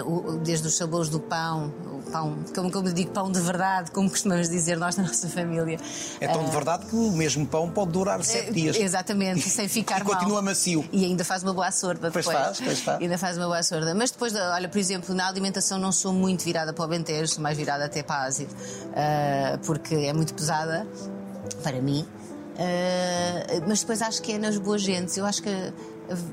O- Desde os sabores do pão, pão, como, como eu digo, pão de verdade, como costumamos dizer nós na nossa família. É tão de verdade que o mesmo pão pode durar sete dias. Exatamente, sem ficar E mal. continua macio. E ainda faz uma boa sorda Pois depois. faz, pois faz. Ainda faz uma boa sorda. Mas depois, olha, por exemplo, na alimentação não sou muito virada para o Alentejo, sou mais virada até para a Ásia, Ah, porque é muito pesada para mim. Ah, mas depois acho que é nas boas gentes. Eu acho que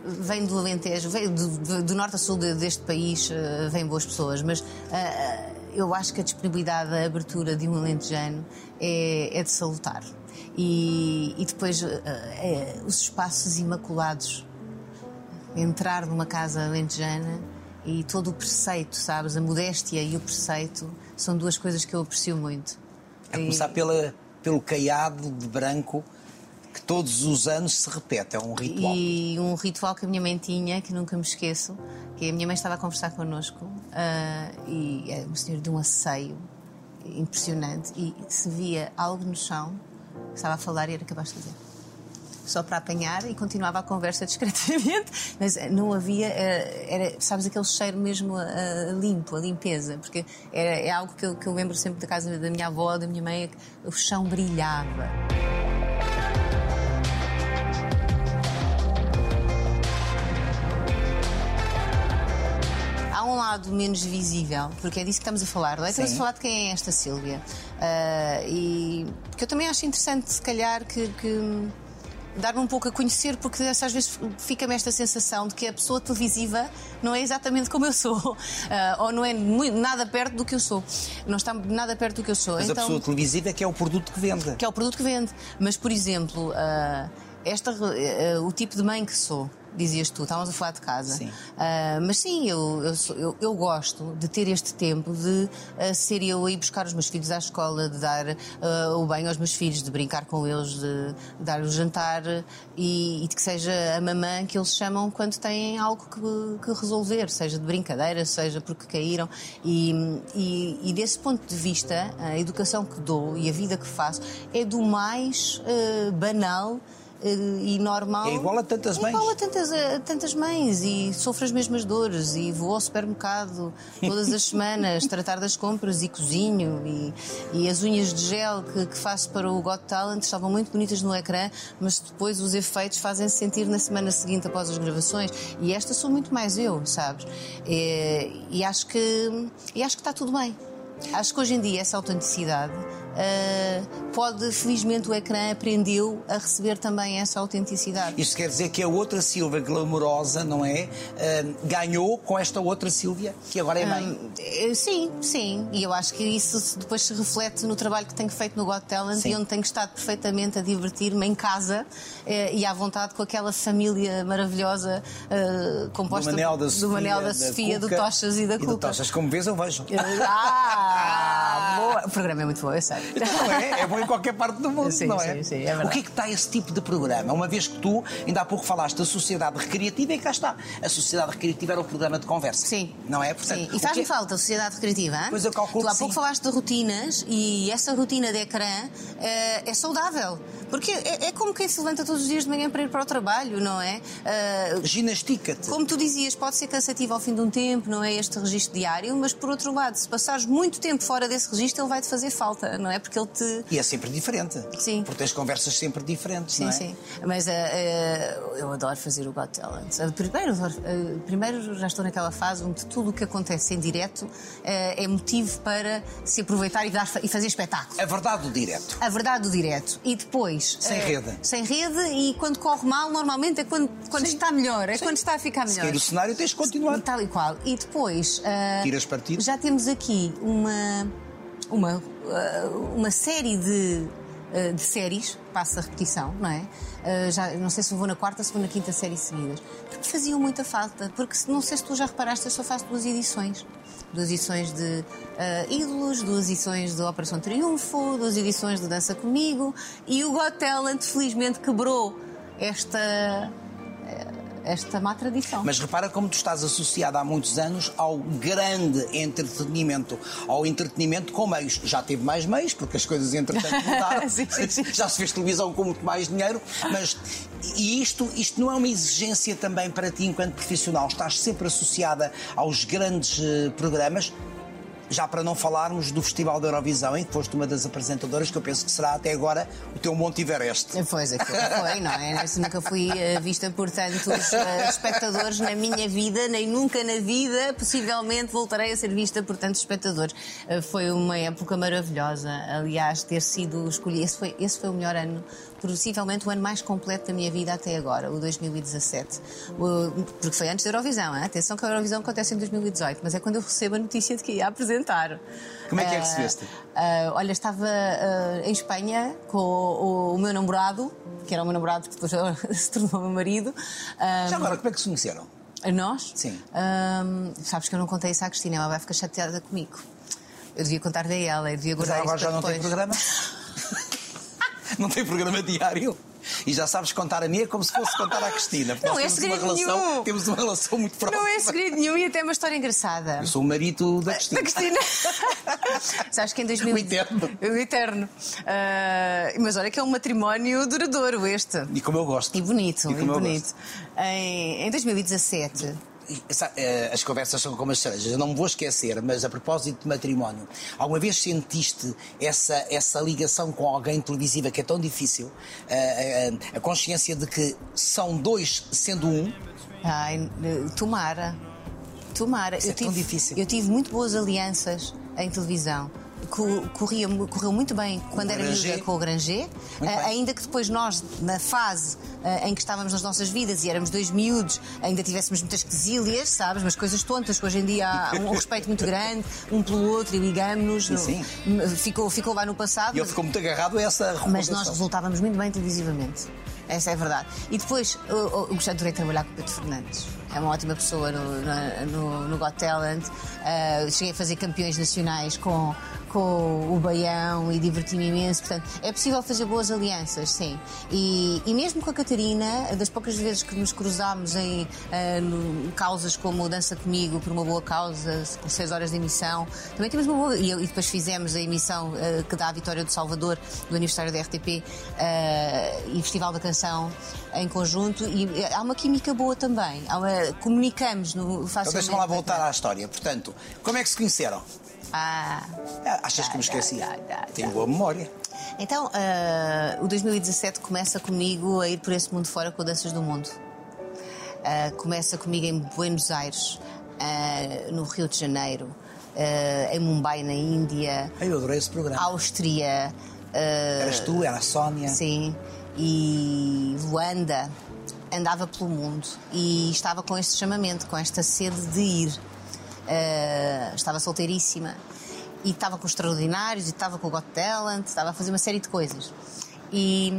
vem do Alentejo, vem do, do- do norte a sul de- deste país, ah, vêm boas pessoas, mas ah, eu acho que a disponibilidade, a abertura de um alentejano é, é de salutar. E, e depois ah, é, os espaços imaculados entrar numa casa alentejana e todo o preceito, sabes? A modéstia e o preceito são duas coisas que eu aprecio muito. A E- começar pela, pelo caiado de branco que todos os anos se repete. É um ritual. E um ritual que a minha mãe tinha, que nunca me esqueço, que a minha mãe estava a conversar connosco ah, e é um senhor de um asseio impressionante e se via algo no chão, estava a falar e era capaz de fazer. Só para apanhar e continuava a conversa discretamente, mas não havia, eh, era, sabes, aquele cheiro mesmo a, a limpo, a limpeza, porque era, é algo que eu, que eu lembro sempre da casa da minha avó, da minha mãe, é o chão brilhava. Lado menos visível, porque é disso que estamos a falar, não é? Estamos Sim. a falar de quem é esta Sílvia. Ah, e porque eu também acho interessante, se calhar, que. que dar-me um pouco a conhecer, porque às vezes fica-me esta sensação de que a pessoa televisiva não é exatamente como eu sou, Ah, ou não é muito- nada perto do que eu sou, não está nada perto do que eu sou. Mas a então, pessoa televisiva é que é o produto que vende. que é o produto que vende. Mas, por exemplo, ah, esta, ah, o tipo de mãe que sou, dizias tu, estávamos a falar de casa. Sim. Ah, mas sim, eu, eu, eu- eu gosto de ter este tempo de ah, ser eu a ir buscar os meus filhos à escola, de dar ah, o banho aos meus filhos, de brincar com eles, de dar o jantar e, e de que seja a mamã que eles chamam quando têm algo que, que resolver, seja de brincadeira, seja porque caíram. E, e, e desse ponto de vista, a educação que dou e a vida que faço é do mais banal e normal. É igual a tantas É mães. igual a tantas, a tantas mães e sofro as mesmas dores e vou ao supermercado todas as semanas tratar das compras e cozinho e, e as unhas de gel que, que faço para o Got Talent estavam muito bonitas no ecrã, mas depois os efeitos fazem-se sentir na semana seguinte após as gravações e esta sou muito mais eu, sabes? E, e acho que e acho que está tudo bem. Acho que hoje em dia essa autenticidade pode, felizmente, o ecrã aprendeu a receber também essa autenticidade. Isto quer dizer que a outra Silvia glamourosa, não é? Ah, ganhou com esta outra Silvia, que agora é mãe. Eh, Sim, sim. E eu acho que isso depois se reflete no trabalho que tenho feito no Got Talent Sim. e onde tenho estado perfeitamente a divertir-me em casa eh, e à vontade com aquela família maravilhosa composta do Manel, da Sofia, do, Manel, da Sofia, do Cuca Tochas e da E do Cuca. Tochas, como vês, eu vejo. Ah, boa. O programa é muito bom, eu sei. Não é? É bom em qualquer parte do mundo, Sim, não é? sim, sim, é verdade. o que é que está esse tipo de programa? Uma vez que tu, ainda há pouco falaste da Sociedade Recreativa e cá está. A Sociedade Recreativa era o programa de conversa. Sim. Não é? Portanto, Sim. E faz-me que- falta a sociedade recreativa. hein? Pois eu calculo Tu há pouco sim. falaste de rotinas e essa rotina de ecrã eh, é saudável. Porque é, é como quem se levanta todos os dias de manhã para ir para o trabalho, não é? Eh, Ginastica-te. como tu dizias, pode ser cansativo ao fim de um tempo, não é este registro diário, mas por outro lado, se passares muito tempo fora desse registro, ele vai-te fazer falta, não não é? Porque ele te. E é sempre diferente. Sim. Porque tens conversas sempre diferentes, Sim, não é? sim. Mas uh, uh, eu adoro fazer o Got Talent. Uh, primeiro, primeiro já estou naquela fase onde tudo o que acontece em direto é motivo para se aproveitar e, dar, e fazer espetáculo. A verdade do direto. A verdade do direto. E depois. Sem rede. Sem rede e quando corre mal, normalmente é quando, quando está melhor, é sim. quando está a ficar melhor. Se o cenário tens de continuar. Tal e qual. E depois. Tiras partido. Já temos aqui uma. Uma, uma série de eh, de séries, passa a repetição, não é? Uh, já, não sei se vou na quarta, se na quinta série seguidas. Porque faziam muita falta, porque não sei se tu já reparaste, eu só faço duas edições. Duas edições de uh, Ídolos, duas edições de Operação Triunfo, duas edições de Dança Comigo e o Got Talent felizmente quebrou esta esta má tradição. Mas repara como tu estás associada há muitos anos ao grande entretenimento, ao entretenimento com meios. Já teve mais meios, porque as coisas entretanto mudaram. sim, sim. Já se fez televisão com muito mais dinheiro, mas e isto, isto não é uma exigência também para ti enquanto profissional? Estás sempre associada aos grandes uh, programas, já para não falarmos do Festival da Eurovisão, em que foste uma das apresentadoras, que eu penso que será até agora o teu Monte Everest. Pois, aquilo foi, não é? Nunca fui uh, vista por tantos uh, espectadores na minha vida, nem nunca na vida, possivelmente, voltarei a ser vista por tantos espectadores. Uh, foi uma época maravilhosa. Aliás, ter sido escolhido, esse foi, esse foi o melhor ano possivelmente o ano mais completo da minha vida até agora, o 2017. O, porque foi antes da Eurovisão. Hein? Atenção que a Eurovisão acontece em 2018, mas é quando eu recebo a notícia de que ia apresentar. Como é que é que se veste? Uh, olha, estava uh, em Espanha com o, o, meu namorado, que era o meu namorado que depois se tornou meu marido. Já agora, como é que se conheceram? Nós? Sim. sabes que eu não contei isso à Cristina, ela vai ficar chateada comigo. Eu devia contar-lhe a ela, eu devia guardar Mas agora já não depois. tem programa? não tem programa diário. E já sabes contar a é como se fosse contar à Cristina. Não é temos uma segredo relação, nenhum. Temos uma relação muito próxima. Não é segredo nenhum e até uma história engraçada. Eu sou o marido da Cristina. Da Cristina. Sabes que em 2000... O eterno. O eterno. Uh, mas olha que é um matrimónio duradouro este. E como eu gosto. E bonito, E e, bonito. Em, em 2017. Eh, As conversas são como as cerejas. Eu não me vou esquecer, mas a propósito de matrimónio, alguma vez sentiste essa, essa ligação com alguém televisiva que é tão difícil? Eh, eh, a consciência de que são dois sendo um? Ai, tomara. Tomara. Isso é tão difícil. Eu tive muito boas alianças em televisão. Co- Corria, correu muito bem quando era miúda com o Granger, Ah, ainda que depois nós, na fase ah, em que estávamos nas nossas vidas e éramos dois miúdos, ainda tivéssemos muitas quesílias, sabes, mas coisas tontas, que hoje em dia há um respeito muito grande um pelo outro e ligamos-nos. Ficou, ficou lá no passado. E ele ficou muito agarrado a essa mas nós resultávamos muito bem televisivamente. Essa é a verdade. E depois, eu, eu gostei adorei trabalhar com o Pedro Fernandes. É uma ótima pessoa no, no, no Got Talent. Uh, cheguei a fazer campeões nacionais com, com o Baião e diverti-me imenso. Portanto, é possível fazer boas alianças, sim. E, e mesmo com a Catarina, das poucas vezes que nos cruzámos em uh, no- causas como Dança Comigo, por uma boa causa, seis horas de emissão, também temos uma boa. E, e depois fizemos a emissão uh, que dá a vitória do Salvador, do aniversário da RTP uh, e Festival da Canção em conjunto. E há uma química boa também. Há uma- comunicamos no Então facilmente. deixa-me lá voltar à história. Portanto, como é que se conheceram? Ah. Ah, Achas que me esqueci? dá, dá, Tenho boa memória. Então, ah, o 2017 começa comigo a ir por esse mundo fora com Danças do Mundo. Ah, começa comigo em Buenos Aires, ah, no Rio de Janeiro, ah, em Mumbai, na Índia, Eu adorei esse programa. Áustria. ah, Eras tu, era a Sónia. Sim, e Luanda andava pelo mundo e estava com este chamamento, com esta sede de ir. Eh, estava solteiríssima e estava com extraordinários e estava com o Got Talent, estava a fazer uma série de coisas. E,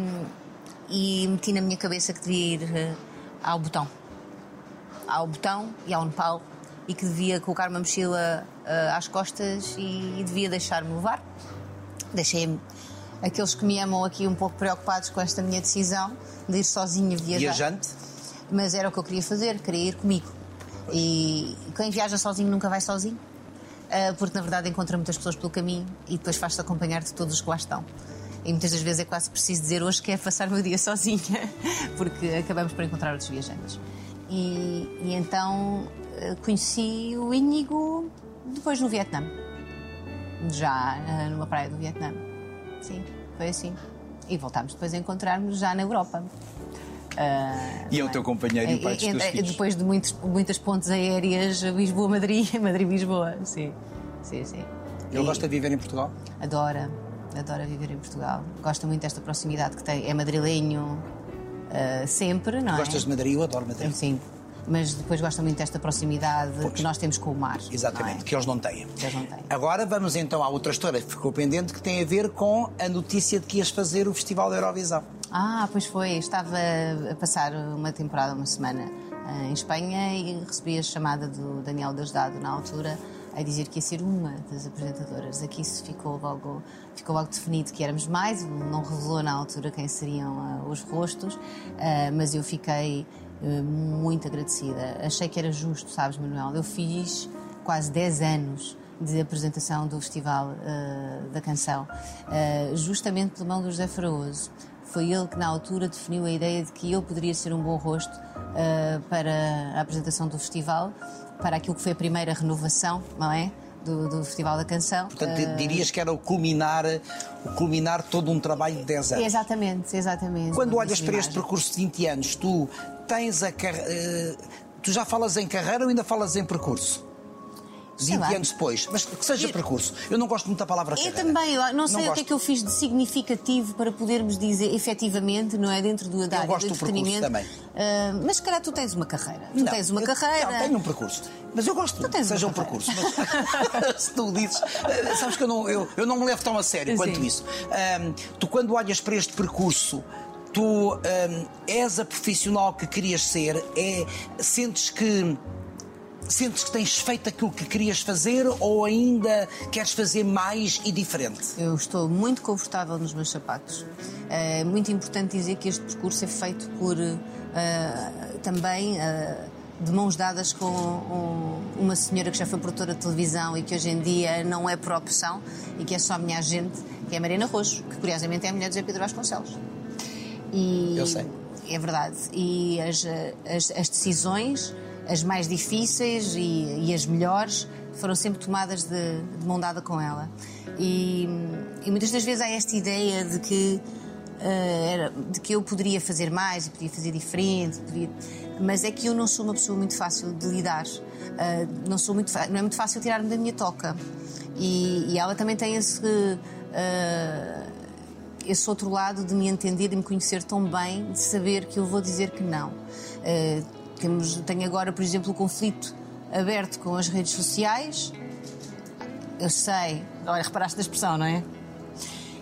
e meti na minha cabeça que devia ir eh, ao botão. Ao botão e ao Nepal e que devia colocar uma mochila eh, às costas e, e devia deixar-me levar. Deixei-me aqueles que me amam aqui um pouco preocupados com esta minha decisão de ir sozinha viajar. Viajante. Mas era o que eu queria fazer, queria ir comigo. E quem viaja sozinho nunca vai sozinho, ah, porque na verdade encontra muitas pessoas pelo caminho e depois faz-se acompanhar de todos os que lá estão. E muitas das vezes é quase preciso dizer hoje quero passar o meu dia sozinha, porque acabamos por encontrar outros viajantes. E, e então ah, conheci o Íñigo depois no Vietnã, já ah, numa praia do Vietnã. sim, foi assim. E voltámos depois a encontrar-nos já na Europa. Uh, e é o teu companheiro e o pai dos teus filhos? Depois de muitos, muitas pontes aéreas, Lisboa-Madrid, Madrid-Lisboa, sim. Sim, sim. Ele e gosta de viver em Portugal? Adora, adora viver em Portugal. Gosta muito desta proximidade que tem. É madrilenho uh, sempre, não é? Gostas de Madrid? Eu adoro Madrid. Sim, mas depois gosta muito desta proximidade pois. que nós temos com o mar. Exatamente, é? que eles não têm. Que eles não têm. Agora vamos então à outra história que ficou pendente, que tem a ver com a notícia de que ias fazer o Festival da Eurovisão. Ah, pois foi. Estava a passar uma temporada, uma semana eh, em Espanha e recebi a chamada do Daniel Deusdado na altura a dizer que ia ser uma das apresentadoras. Aqui ficou logo, ficou logo definido que éramos mais, não revelou na altura quem seriam uh, os rostos, uh, mas eu fiquei uh, muito agradecida. Achei que era justo, sabes, Manuel? Eu fiz quase 10 anos de apresentação do Festival da Canção, justamente pela mão do José Fraoso. Foi ele que, na altura, definiu a ideia de que eu poderia ser um bom rosto uh, para a apresentação do festival, para aquilo que foi a primeira renovação, não é? Do, do, Festival da Canção. Portanto, uh... dirias que era o culminar, o culminar todo um trabalho de 10 anos. Exatamente, exatamente. Quando olhas para este percurso de 20 anos, tu tens a carreira. Uh, tu já falas em carreira ou ainda falas em percurso? 20 anos depois, mas que seja eu, percurso. Eu não gosto muito da palavra Eu também, eu não sei não o que é que eu fiz de significativo para podermos dizer efetivamente, não é? Dentro do, da eu gosto do entretenimento. também. Uh, mas se calhar tu tens uma carreira. Tu não, tens uma eu, carreira. Não, tenho um percurso. Mas eu gosto que seja um percurso. Mas, se tu dizes, eh, sabes que eu não, eu, eu não me levo tão a sério Sim. quanto isso. Um, tu, quando olhas para este percurso, tu um, és a profissional que querias ser, é, sentes que Sentes que tens feito aquilo que querias fazer ou ainda queres fazer mais e diferente? Eu estou muito confortável nos meus sapatos. É muito importante dizer que este percurso é feito por uh, também. Uh, de mãos dadas com um, uma senhora que já foi produtora de televisão e que hoje em dia não é por opção e que é só minha agente, que é a Mariana Roxo, que curiosamente é a mulher de José Pedro Vasconcelos. E Eu sei. É verdade. E as, as, as decisões as mais difíceis e, e, as melhores foram sempre tomadas de, de mão dada com ela. E, e, muitas das vezes há esta ideia de que, uh, era, de que eu poderia fazer mais podia fazer diferente, podia... mas é que eu não sou uma pessoa muito fácil de lidar. Uh, não, sou muito, não é muito fácil tirar-me da minha toca. E, e, ela também tem esse. Uh, esse outro lado de me entender, de me conhecer tão bem, de saber que eu vou dizer que não. Uh, temos, tenho agora, por exemplo, o conflito aberto com as redes sociais. Eu sei, olha, reparaste da expressão, não é?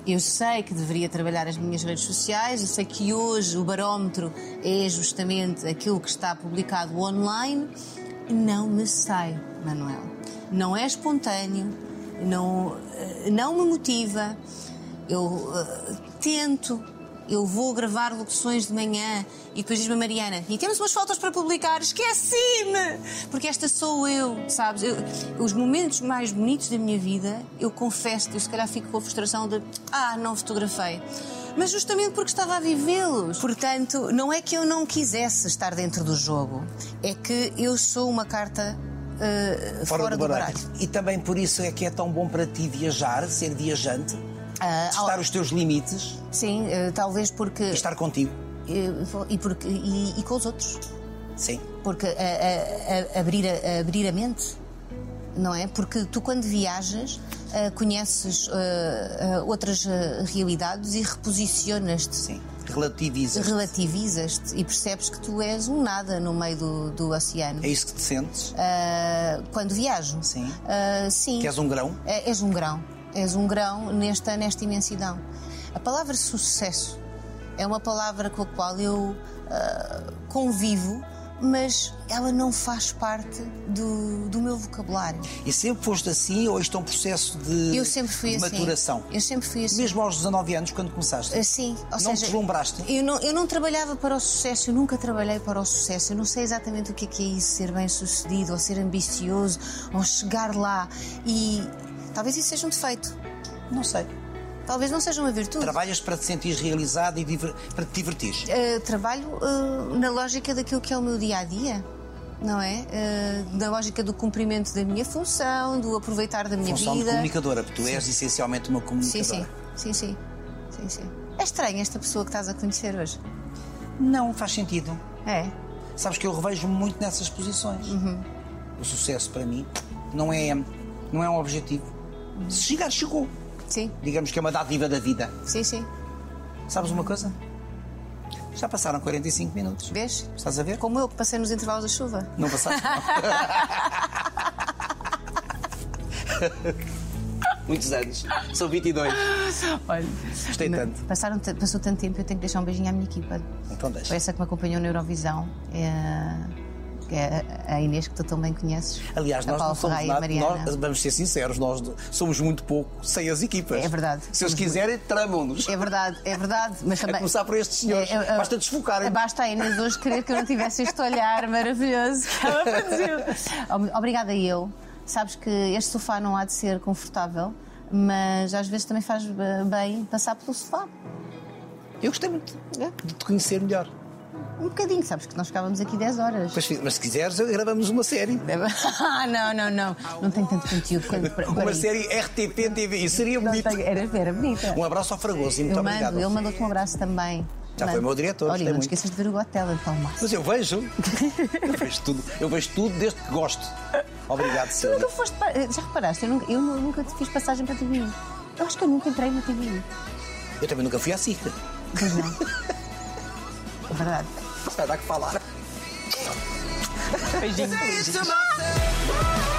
Eu sei que deveria trabalhar as minhas redes sociais, eu sei que hoje o barómetro é justamente aquilo que está publicado online. Não me sai, Manuel. Não é espontâneo, não, eh, não me motiva. Eu uh, tento, eu vou gravar locuções de manhã e depois diz-me a Mariana, e temos umas fotos para publicar, esqueci-me! Porque esta sou eu, sabes? Eu, os momentos mais bonitos da minha vida, eu confesso, eu se calhar fico com a frustração de, ah, não fotografei mas justamente porque estava a vivê-los. Portanto, não é que eu não quisesse estar dentro do jogo, é que eu sou uma carta uh, fora, fora, do, do baralho. baralho. E também por isso é que é tão bom para ti viajar, ser viajante, Uh, testar ao... os teus limites. Sim, uh, talvez porque. E estar contigo. Uh, e, porque, e, e, com os outros. Sim. Porque abrir, a, abrir a mente, não é? Porque tu, quando viajas, conheces outras realidades e reposicionas-te. Sim. Relativizas-te. Relativizas-te e percebes que tu és um nada no meio do, do oceano. É isso que te sentes? quando viajo. Sim. sim. Que és um grão? É, és um grão és um grão nesta, nesta imensidão. A palavra sucesso é uma palavra com a qual eu uh, convivo, mas ela não faz parte do, do meu vocabulário. E sempre foste assim ou isto é um processo de, eu sempre fui de assim. maturação? Eu sempre fui assim. Mesmo aos 19 anos, quando começaste? Sim. Ou não seja, te deslumbraste? Eu não, eu não trabalhava para o sucesso, eu nunca trabalhei para o sucesso. Eu não sei exatamente o que é, que é isso, ser bem sucedido, ou ser ambicioso, ou chegar lá. E talvez isso seja um defeito. Não sei. Talvez não seja uma virtude. Trabalhas para te sentir realizado e para te divertir? Uh, trabalho uh, na lógica daquilo que é o meu dia a dia, não é? Uh, na lógica do cumprimento da minha função, do aproveitar da minha função vida. Função de comunicadora, porque tu sim. és essencialmente uma comunicadora. Sim, sim. sim, sim. sim, sim. É estranho esta pessoa que estás a conhecer hoje. Não faz sentido. É. Sabes que eu revejo-me muito nessas posições. O sucesso para mim não é, não é um objetivo. Se chegar, chegou. Sim, Digamos que é uma dádiva da vida. sim, sim. Sabes uma coisa? Já passaram 45 minutos. Vês? Estás a ver? Como eu que passei nos intervalos da chuva. Não passaste? Muitos anos. São 22. Olha, Gostei tanto. Passaram, passou tanto tempo, eu tenho que deixar um beijinho à minha equipa. Então deixa. Foi essa que me acompanhou na Eurovisão. É, que é a Inês, que tu também conheces. Aliás, a nós Paula não somos a nada, nós, vamos ser sinceros, nós somos muito pouco sem as equipas. É verdade. Se eles quiserem, tramam-nos. É verdade, é verdade. Mas A também. começar por estes senhores. É, é, é, Basta desfocarem. Basta a Inês hoje querer que eu não tivesse este olhar maravilhoso que ela produziu. Ob- Obrigada eu. Sabes que este sofá não há de ser confortável, mas às vezes também faz eh, bem passar pelo sofá. Eu gostei muito É. de te conhecer melhor. Um bocadinho, sabes que nós ficávamos aqui 10 horas. Mas, mas se quiseres, gravamos uma série. Ah, não, não, não. Não tenho tanto conteúdo quanto para, para Uma isso. série RTP TV. Isso seria Não bonito. era, era bonita. Um abraço ao Fragoso e muito eu obrigado. mando, ele mandou-te um abraço também. Já foi Mando. meu diretor, Olha, não muito. esqueças de ver o Got Talent, Palma. Mas eu vejo. Eu vejo tudo. Eu vejo tudo desde que gosto. Obrigado, Tu Silvia. nunca foste. pa- Já reparaste? Eu nunca, eu nu- nunca te fiz passagem para a TV. Eu acho que eu nunca entrei na TV. Eu também nunca fui à SIC. Pois não. É verdade. Vai dar que falar. Beijinho. myself.